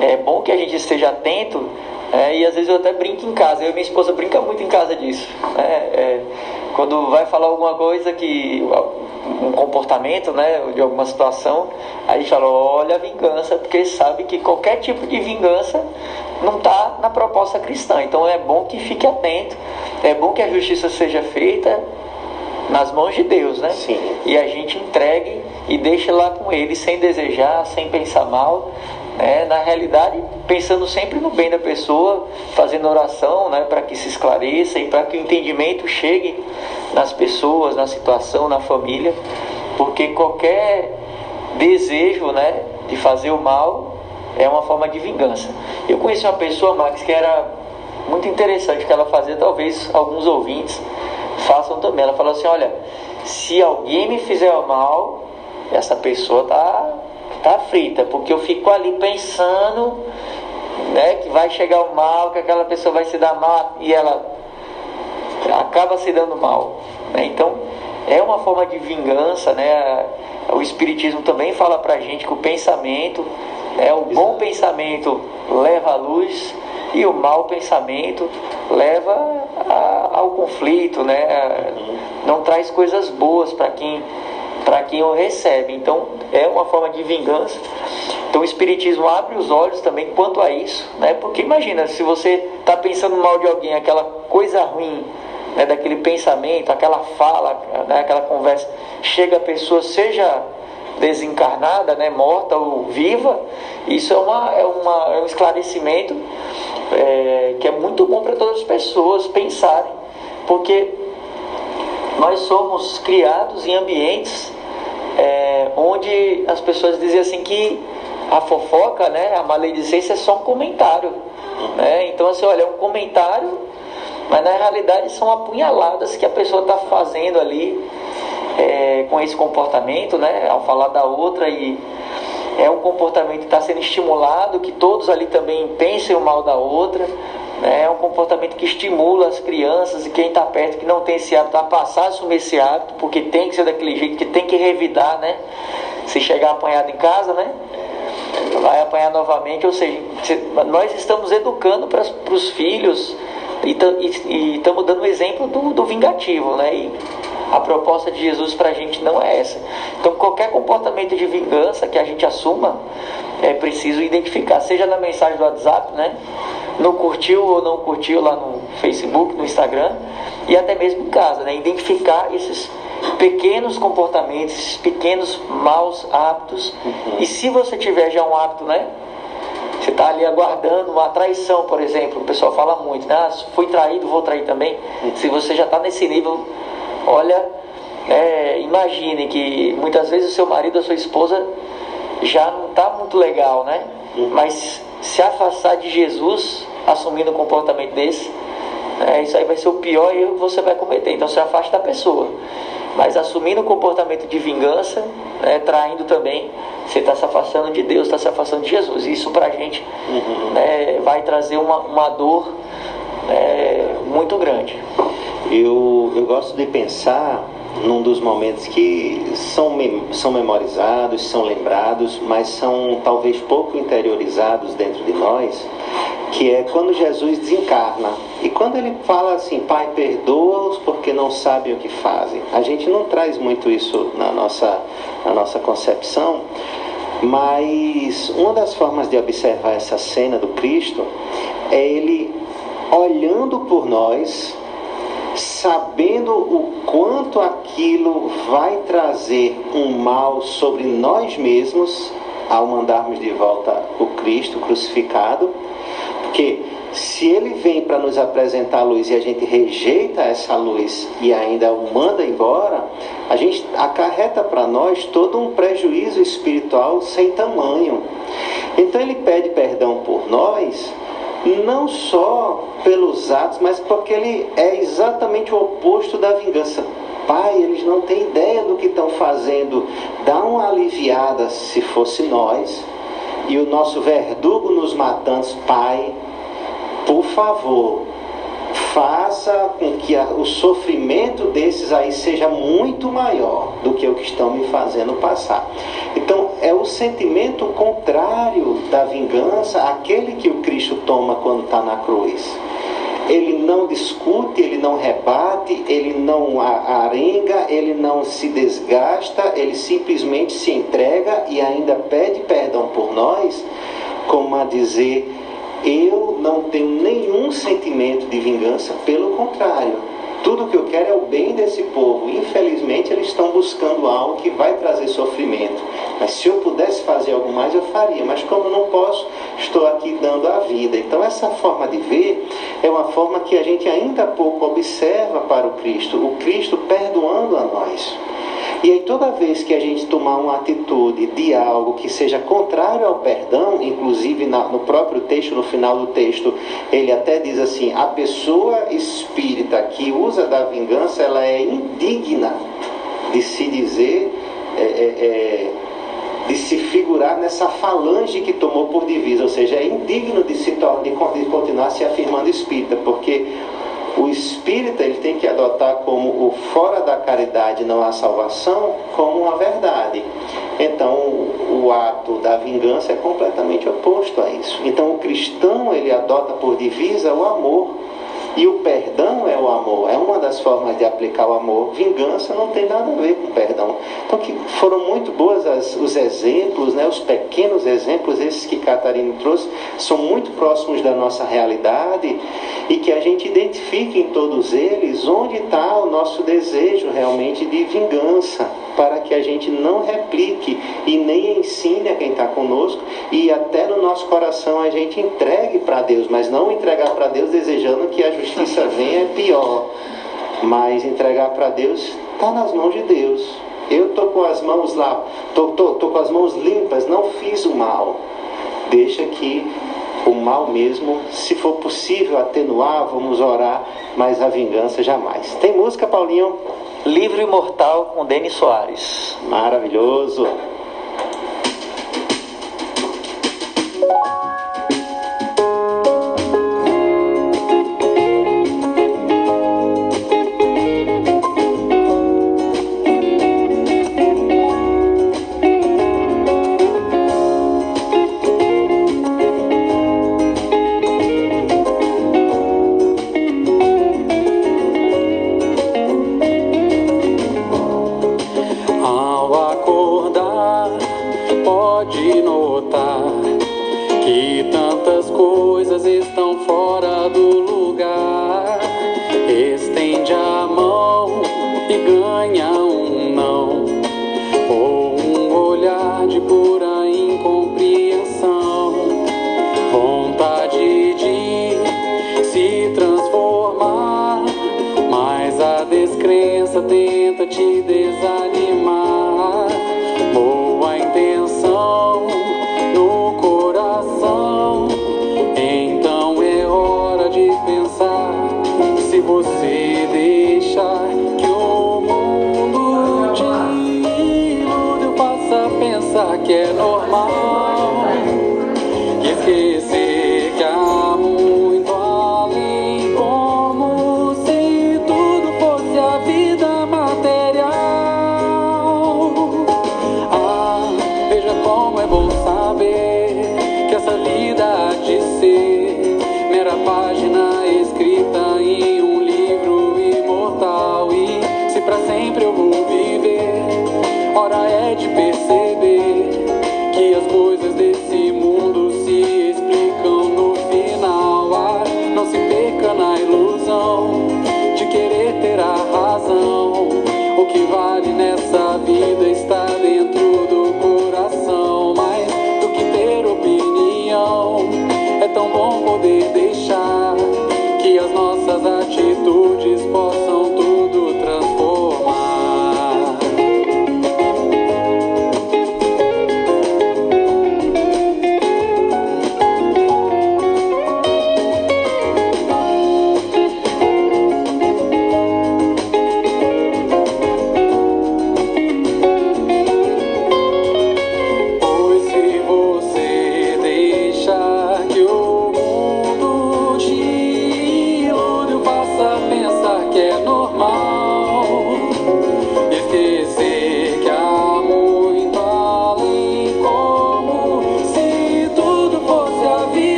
é bom que a gente esteja atento é, e às vezes eu até brinco em casa, eu e minha esposa brinca muito em casa disso. né? É, quando vai falar alguma coisa que. um comportamento, né? De alguma situação, aí a gente fala, olha a vingança, porque sabe que qualquer tipo de vingança não está na proposta cristã. Então é bom que fique atento, é bom que a justiça seja feita nas mãos de Deus, né? Sim. E a gente entregue e deixa lá com ele sem desejar, sem pensar mal, né? Na realidade, pensando sempre no bem da pessoa, fazendo oração, né, para que se esclareça e para que o entendimento chegue nas pessoas, na situação, na família, porque qualquer desejo, né, de fazer o mal é uma forma de vingança. Eu conheci uma pessoa, Max, que era muito interessante que ela fazia, talvez alguns ouvintes façam também. Ela falou assim: olha, se alguém me fizer o mal, essa pessoa tá, tá frita, porque eu fico ali pensando né, que vai chegar o mal, que aquela pessoa vai se dar mal e ela acaba se dando mal. né? Então, é uma forma de vingança, né? O Espiritismo também fala pra gente que o pensamento, né, o bom pensamento leva à luz e o mau pensamento leva a, ao conflito, né? Não traz coisas boas para quem para quem o recebe. Então é uma forma de vingança. Então o Espiritismo abre os olhos também quanto a isso, né? Porque imagina, se você está pensando mal de alguém, aquela coisa ruim, né, daquele pensamento, aquela fala, né, aquela conversa, chega a pessoa, seja desencarnada, né, morta ou viva, isso é, uma, é, uma, é um esclarecimento é, que é muito bom para todas as pessoas pensarem, porque nós somos criados em ambientes é, onde as pessoas dizem assim que a fofoca, né, a maledicência é só um comentário. Né? Então, assim, olha, é um comentário, mas na realidade são apunhaladas que a pessoa está fazendo ali é, com esse comportamento, né, ao falar da outra e é um comportamento que está sendo estimulado, que todos ali também pensem o mal da outra. É um comportamento que estimula as crianças e quem está perto que não tem esse hábito a passar a assumir esse hábito, porque tem que ser daquele jeito, que tem que revidar, né? Se chegar apanhado em casa, né? Vai apanhar novamente, ou seja, nós estamos educando para os filhos e estamos dando o exemplo do, do vingativo, né? E a proposta de Jesus para a gente não é essa. Então, qualquer comportamento de vingança que a gente assuma, é preciso identificar, seja na mensagem do WhatsApp, né? No curtiu ou não curtiu lá no Facebook, no Instagram, e até mesmo em casa, né? Identificar esses pequenos comportamentos, esses pequenos maus hábitos. Uhum. E se você tiver já um hábito, né? Você está ali aguardando uma traição, por exemplo. O pessoal fala muito, né? Ah, fui traído, vou trair também. Uhum. Se você já está nesse nível, olha, é, imagine que muitas vezes o seu marido, a sua esposa já não está muito legal, né? Mas se afastar de Jesus, assumindo um comportamento desse, é, isso aí vai ser o pior erro que você vai cometer. Então se afasta da pessoa. Mas assumindo um comportamento de vingança, né, traindo também, você está se afastando de Deus, está se afastando de Jesus. Isso para a gente uhum. né, vai trazer uma, uma dor né, muito grande. Eu, eu gosto de pensar num dos momentos que são, são memorizados, são lembrados, mas são talvez pouco interiorizados dentro de nós, que é quando Jesus desencarna. E quando ele fala assim, Pai, perdoa-os porque não sabem o que fazem. A gente não traz muito isso na nossa, na nossa concepção, mas uma das formas de observar essa cena do Cristo é ele olhando por nós sabendo o quanto aquilo vai trazer um mal sobre nós mesmos ao mandarmos de volta o Cristo crucificado, porque se ele vem para nos apresentar a luz e a gente rejeita essa luz e ainda o manda embora, a gente acarreta para nós todo um prejuízo espiritual sem tamanho. Então ele pede perdão por nós não só pelos atos, mas porque ele é exatamente o oposto da vingança. Pai, eles não têm ideia do que estão fazendo. Dá uma aliviada se fosse nós. E o nosso verdugo nos matando, Pai, por favor, faça com que a, o sofrimento desses aí seja muito maior do que o que estão me fazendo passar. Então, é o sentimento contrário da vingança, aquele que o Cristo toma quando está na cruz. Ele não discute, ele não rebate, ele não arenga, ele não se desgasta, ele simplesmente se entrega e ainda pede perdão por nós, como a dizer eu não tenho nenhum sentimento de vingança, pelo contrário. Tudo que eu quero é o bem desse povo. Infelizmente, eles estão buscando algo que vai trazer sofrimento. Mas se eu pudesse fazer algo mais, eu faria. Mas como não posso, estou aqui dando a vida. Então, essa forma de ver é uma forma que a gente ainda pouco observa para o Cristo. O Cristo perdoando a nós. E aí, toda vez que a gente tomar uma atitude de algo que seja contrário ao perdão, inclusive na, no próprio texto, no final do texto, ele até diz assim: a pessoa espírita que usa da vingança, ela é indigna de se dizer. É, é, é, de se figurar nessa falange que tomou por divisa, ou seja, é indigno de, se, de, continuar se afirmando espírita, porque o espírita ele tem que adotar como o fora da caridade não há salvação como uma verdade. Então, o ato da vingança é completamente oposto a isso. Então, o cristão ele adota por divisa o amor, E o perdão é o amor, é uma das formas de aplicar o amor. Vingança não tem nada a ver com perdão. Então que foram muito boas as, os exemplos, né, os pequenos exemplos, esses que Catarina trouxe, são muito próximos da nossa realidade e que a gente identifique em todos eles onde está o nosso desejo realmente de vingança, para que a gente não replique e nem ensine a quem está conosco e até no nosso coração a gente entregue para Deus, mas não entregar para Deus desejando que a justiça venha é pior, mas entregar para Deus está nas mãos de Deus. Eu tô com as mãos lá, tô, tô, tô com as mãos limpas, não fiz o mal. Deixa que o mal mesmo, se for possível atenuar, vamos orar, mas a vingança jamais. Tem música, Paulinho? Livro Imortal com Denis Soares. Maravilhoso. Descrença tenta te desanimar.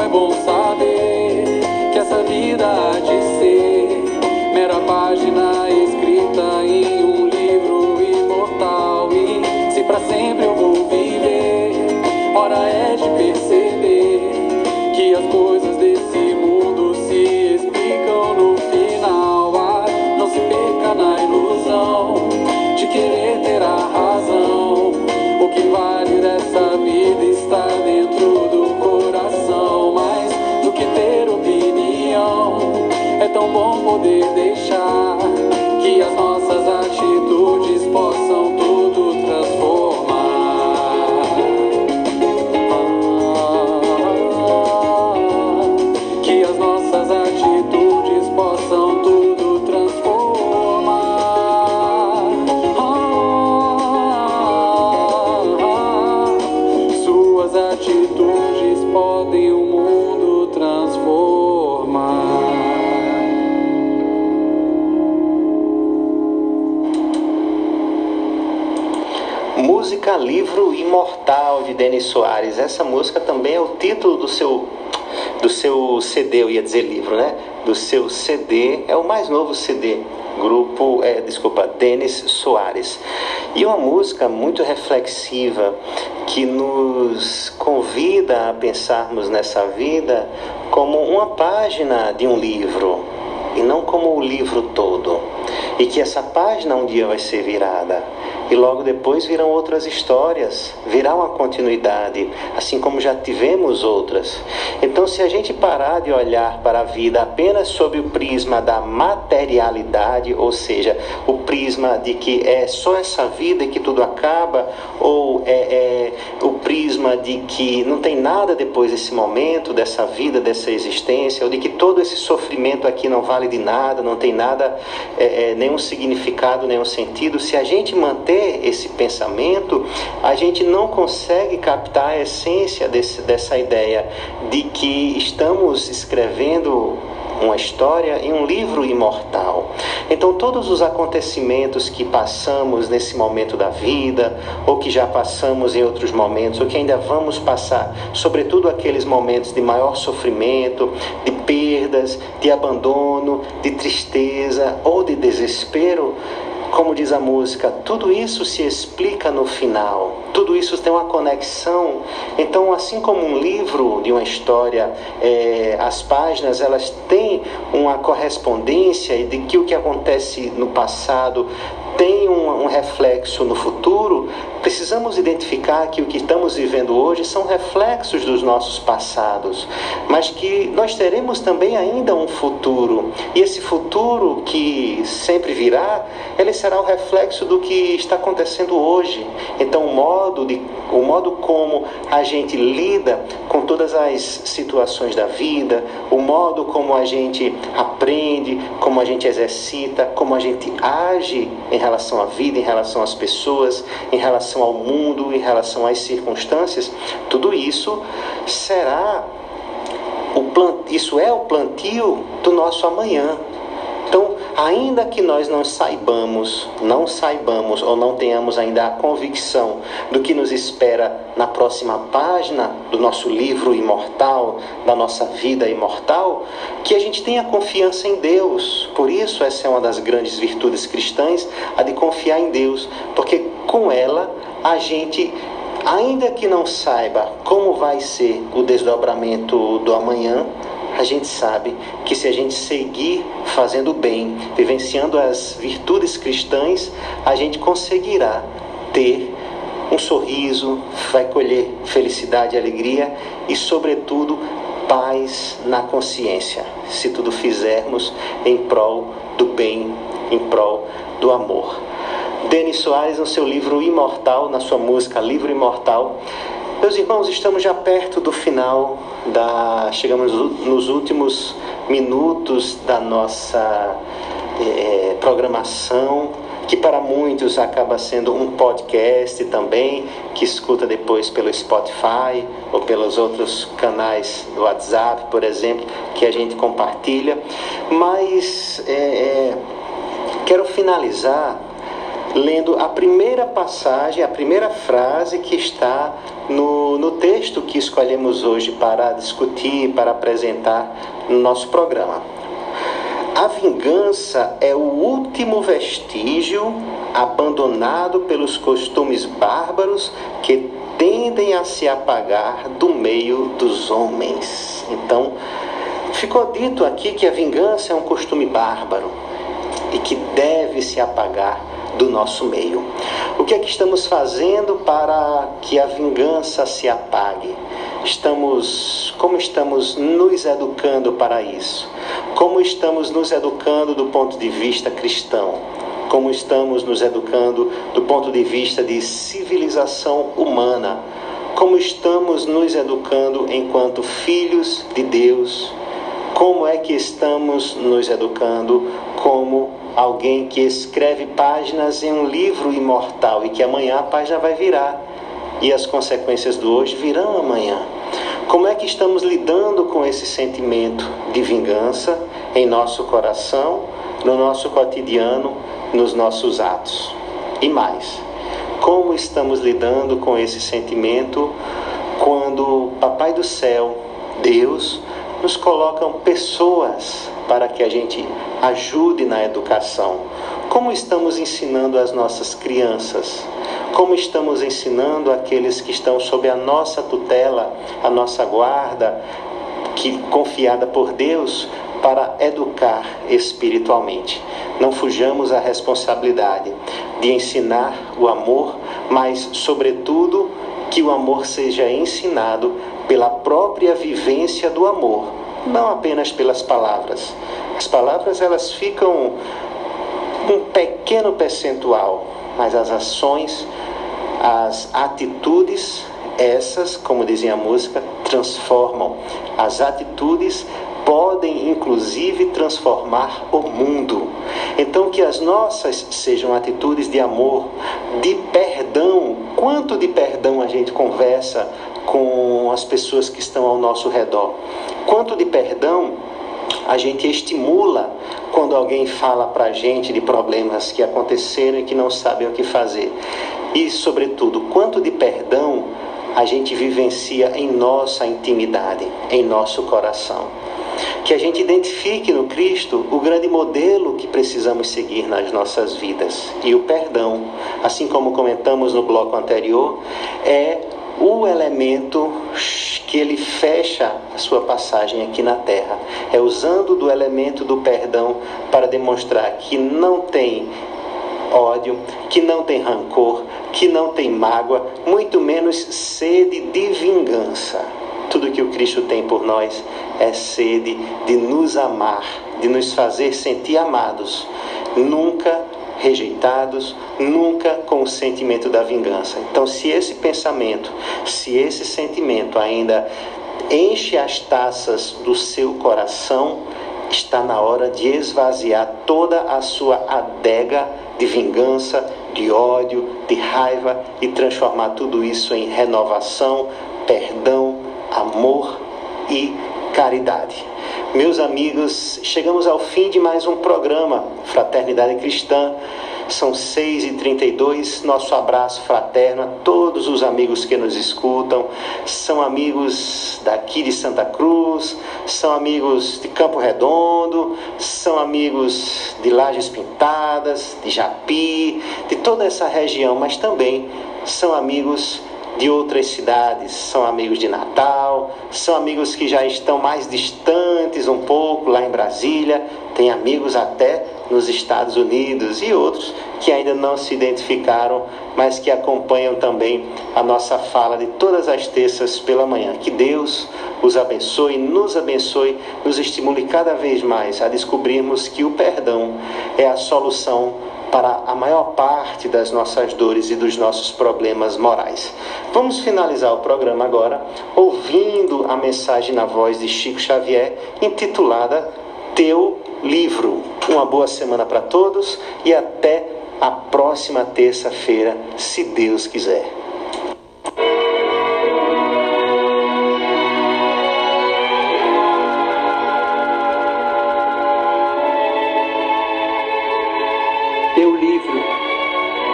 É bom saber Denis Soares. Essa música também é o título do seu do seu CD, eu ia dizer livro, né? Do seu CD, é o mais novo CD, grupo, é, desculpa, Denis Soares. E uma música muito reflexiva que nos convida a pensarmos nessa vida como uma página de um livro e não como o livro todo. E que essa página um dia vai ser virada. E logo depois virão outras histórias, virá uma continuidade, assim como já tivemos outras. Então, se a gente parar de olhar para a vida apenas sob o prisma da materialidade, ou seja, o prisma de que é só essa vida que tudo acaba, ou é, é o prisma de que não tem nada depois desse momento, dessa vida, dessa existência, ou de que todo esse sofrimento aqui não vale de nada, não tem nada, é, é, nenhum significado, nenhum sentido, se a gente manter esse pensamento, a gente não consegue captar a essência desse, dessa ideia de que estamos escrevendo uma história em um livro imortal. Então, todos os acontecimentos que passamos nesse momento da vida, ou que já passamos em outros momentos, ou que ainda vamos passar, sobretudo aqueles momentos de maior sofrimento, de perdas, de abandono, de tristeza ou de desespero, como diz a música, tudo isso se explica no final, tudo isso tem uma conexão. Então, assim como um livro de uma história, é, as páginas elas têm uma correspondência de que o que acontece no passado tem um, um, reflexo no futuro, precisamos identificar que o que estamos vivendo hoje são reflexos dos nossos passados, mas que nós teremos também ainda um futuro. E esse futuro que sempre virá, ele será o reflexo do que está acontecendo hoje. Então, o modo, de, o modo como a gente lida com todas as situações da vida, o modo como a gente aprende, como a gente exercita, como a gente age em relação relação à vida, em relação às pessoas, em relação ao mundo, em relação às circunstâncias, tudo isso será o plantio, isso é o plantio do nosso amanhã. Então, ainda que nós não saibamos, não saibamos ou não tenhamos ainda a convicção do que nos espera na próxima página do nosso livro imortal, da nossa vida imortal, que a gente tenha confiança em Deus. Por isso, essa é uma das grandes virtudes cristãs, a de confiar em Deus, porque com ela a gente ainda que não saiba como vai ser o desdobramento do amanhã, a gente sabe que se a gente seguir fazendo bem, vivenciando as virtudes cristãs, a gente conseguirá ter um sorriso, vai colher felicidade e alegria e, sobretudo, paz na consciência, se tudo fizermos em prol do bem, em prol do amor. Denis Soares, no seu livro Imortal, na sua música Livro Imortal, meus irmãos, estamos já perto do final da. Chegamos nos últimos minutos da nossa é, programação, que para muitos acaba sendo um podcast também, que escuta depois pelo Spotify ou pelos outros canais do WhatsApp, por exemplo, que a gente compartilha. Mas é, é, quero finalizar lendo a primeira passagem, a primeira frase que está no, no texto que escolhemos hoje para discutir, para apresentar no nosso programa. A vingança é o último vestígio abandonado pelos costumes bárbaros que tendem a se apagar do meio dos homens. Então, ficou dito aqui que a vingança é um costume bárbaro e que deve se apagar do nosso meio. O que é que estamos fazendo para que a vingança se apague? Estamos, como estamos nos educando para isso? Como estamos nos educando do ponto de vista cristão? Como estamos nos educando do ponto de vista de civilização humana? Como estamos nos educando enquanto filhos de Deus? Como é que estamos nos educando como alguém que escreve páginas em um livro imortal e que amanhã a página vai virar e as consequências do hoje virão amanhã. Como é que estamos lidando com esse sentimento de vingança em nosso coração, no nosso cotidiano, nos nossos atos? E mais, Como estamos lidando com esse sentimento quando Papai do Céu, Deus, nos colocam pessoas para que a gente ajude na educação? Como estamos ensinando as nossas crianças? Como estamos ensinando aqueles que estão sob a nossa tutela, a nossa guarda, que confiada por Deus para educar espiritualmente. Não fujamos à responsabilidade de ensinar o amor, mas sobretudo que o amor seja ensinado pela própria vivência do amor, não apenas pelas palavras. As palavras elas ficam um pequeno percentual, mas as ações, as atitudes, essas, como dizia a música, transformam. As atitudes podem inclusive transformar o mundo. Então, que as nossas sejam atitudes de amor, de perdão. Quanto de perdão a gente conversa com as pessoas que estão ao nosso redor? Quanto de perdão a gente estimula quando alguém fala para a gente de problemas que aconteceram e que não sabem o que fazer? E, sobretudo, quanto de perdão a gente vivencia em nossa intimidade, em nosso coração? que a gente identifique no Cristo o grande modelo que precisamos seguir nas nossas vidas. E o perdão, assim como comentamos no bloco anterior, é o elemento que ele fecha a sua passagem aqui na terra. É usando do elemento do perdão para demonstrar que não tem ódio, que não tem rancor, que não tem mágoa, muito menos sede de vingança. Tudo que o Cristo tem por nós é sede de nos amar, de nos fazer sentir amados, nunca rejeitados, nunca com o sentimento da vingança. Então, se esse pensamento, se esse sentimento ainda enche as taças do seu coração, está na hora de esvaziar toda a sua adega de vingança, de ódio, de raiva e transformar tudo isso em renovação, perdão, amor e caridade. Meus amigos, chegamos ao fim de mais um programa Fraternidade Cristã. São 6h32. Nosso abraço fraterno a todos os amigos que nos escutam. São amigos daqui de Santa Cruz, são amigos de Campo Redondo, são amigos de Lajes Pintadas, de Japi, de toda essa região, mas também são amigos de outras cidades, são amigos de Natal, são amigos que já estão mais distantes um pouco lá em Brasília, tem amigos até nos Estados Unidos e outros que ainda não se identificaram, mas que acompanham também a nossa fala de todas as terças pela manhã. Que Deus os abençoe, nos abençoe, nos estimule cada vez mais a descobrirmos que o perdão é a solução para a maior parte das nossas dores e dos nossos problemas morais. Vamos finalizar o programa agora ouvindo a mensagem na voz de Chico Xavier, intitulada Teu Livro. Uma boa semana para todos e até a próxima terça-feira, se Deus quiser.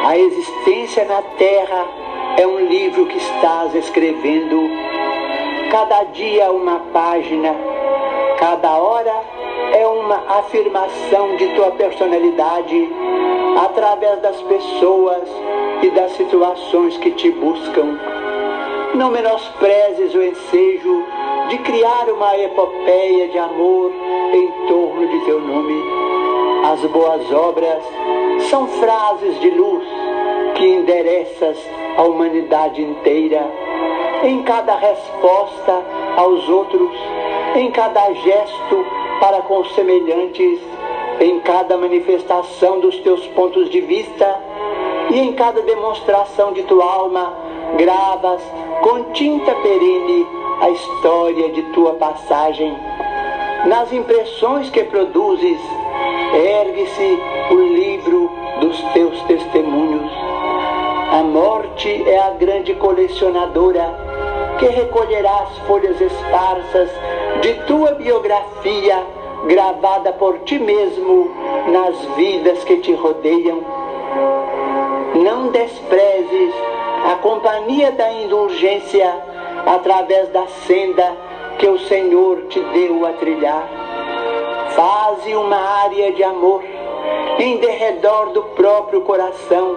A existência na terra é um livro que estás escrevendo. Cada dia uma página, cada hora é uma afirmação de tua personalidade através das pessoas e das situações que te buscam. Não menosprezes o ensejo de criar uma epopeia de amor em torno de teu nome. As boas obras são frases de luz que endereças à humanidade inteira. Em cada resposta aos outros, em cada gesto para com os semelhantes, em cada manifestação dos teus pontos de vista e em cada demonstração de tua alma, gravas com tinta perene a história de tua passagem. Nas impressões que produzes, ergue-se o livro dos teus testemunhos. A morte é a grande colecionadora que recolherá as folhas esparsas de tua biografia gravada por ti mesmo nas vidas que te rodeiam. Não desprezes a companhia da indulgência através da senda que o Senhor te deu a trilhar. Faze uma área de amor em derredor do próprio coração,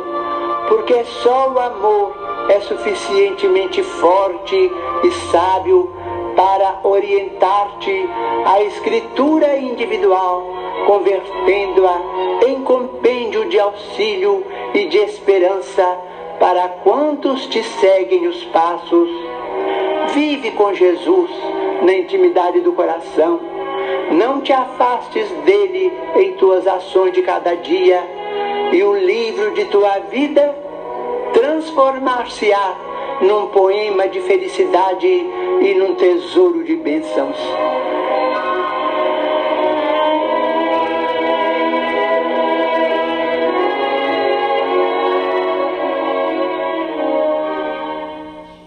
porque só o amor é suficientemente forte e sábio para orientar-te à escritura individual, convertendo-a em compêndio de auxílio e de esperança para quantos te seguem os passos. Vive com Jesus na intimidade do coração. Não te afastes dele em tuas ações de cada dia, e o livro de tua vida transformar-se-á num poema de felicidade e num tesouro de bênçãos.